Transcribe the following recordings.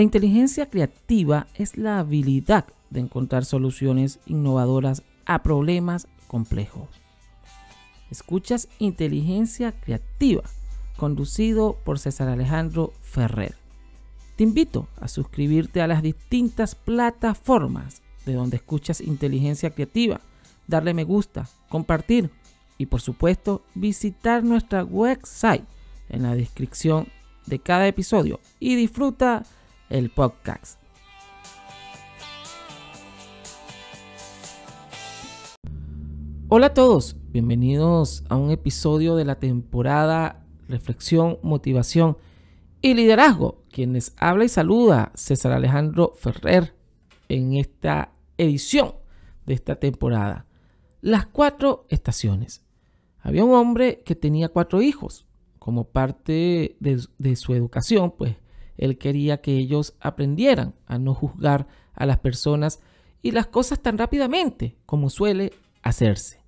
La inteligencia creativa es la habilidad de encontrar soluciones innovadoras a problemas complejos. Escuchas Inteligencia Creativa, conducido por César Alejandro Ferrer. Te invito a suscribirte a las distintas plataformas de donde escuchas Inteligencia Creativa, darle me gusta, compartir y por supuesto visitar nuestra website en la descripción de cada episodio y disfruta el podcast. Hola a todos, bienvenidos a un episodio de la temporada Reflexión, Motivación y Liderazgo. Quienes habla y saluda César Alejandro Ferrer en esta edición de esta temporada. Las cuatro estaciones. Había un hombre que tenía cuatro hijos. Como parte de, de su educación, pues él quería que ellos aprendieran a no juzgar a las personas y las cosas tan rápidamente como suele hacerse.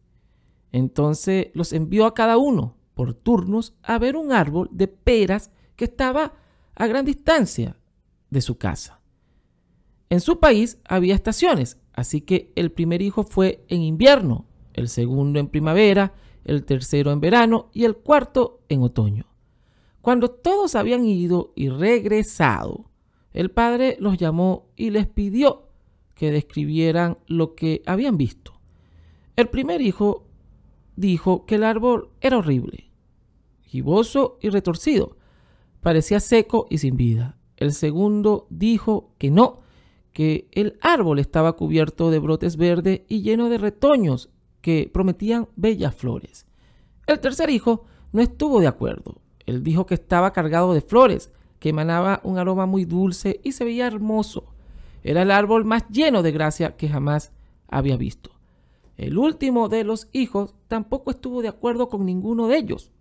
Entonces los envió a cada uno por turnos a ver un árbol de peras que estaba a gran distancia de su casa. En su país había estaciones, así que el primer hijo fue en invierno, el segundo en primavera, el tercero en verano y el cuarto en otoño. Cuando todos habían ido y regresado, el padre los llamó y les pidió que describieran lo que habían visto. El primer hijo dijo que el árbol era horrible, giboso y retorcido, parecía seco y sin vida. El segundo dijo que no, que el árbol estaba cubierto de brotes verdes y lleno de retoños que prometían bellas flores. El tercer hijo no estuvo de acuerdo él dijo que estaba cargado de flores, que emanaba un aroma muy dulce y se veía hermoso. Era el árbol más lleno de gracia que jamás había visto. El último de los hijos tampoco estuvo de acuerdo con ninguno de ellos.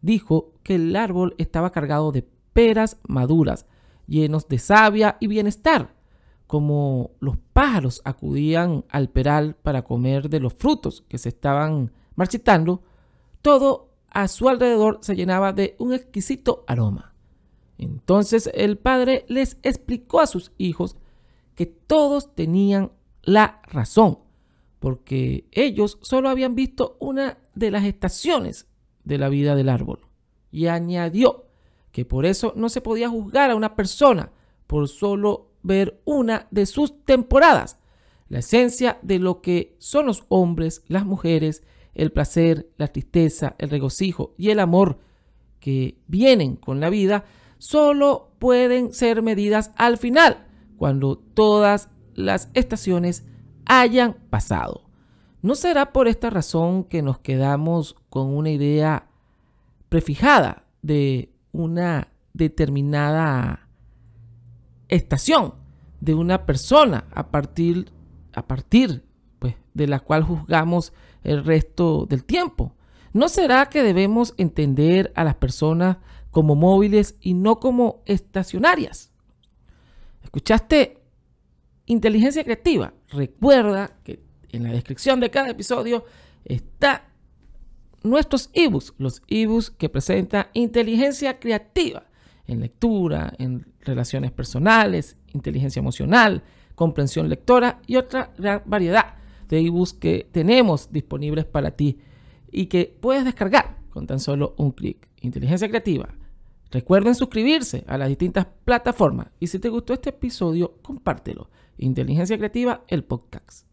Dijo que el árbol estaba cargado de peras maduras, llenos de savia y bienestar. Como los pájaros acudían al peral para comer de los frutos que se estaban marchitando, todo a su alrededor se llenaba de un exquisito aroma. Entonces el padre les explicó a sus hijos que todos tenían la razón, porque ellos solo habían visto una de las estaciones de la vida del árbol. Y añadió que por eso no se podía juzgar a una persona por solo ver una de sus temporadas. La esencia de lo que son los hombres, las mujeres el placer, la tristeza, el regocijo y el amor que vienen con la vida solo pueden ser medidas al final, cuando todas las estaciones hayan pasado. ¿No será por esta razón que nos quedamos con una idea prefijada de una determinada estación de una persona a partir, a partir pues, de la cual juzgamos el resto del tiempo. ¿No será que debemos entender a las personas como móviles y no como estacionarias? ¿Escuchaste inteligencia creativa? Recuerda que en la descripción de cada episodio está nuestros ebooks, los ebooks que presenta inteligencia creativa en lectura, en relaciones personales, inteligencia emocional, comprensión lectora y otra gran variedad que tenemos disponibles para ti y que puedes descargar con tan solo un clic. Inteligencia creativa. Recuerden suscribirse a las distintas plataformas y si te gustó este episodio, compártelo. Inteligencia creativa, el podcast.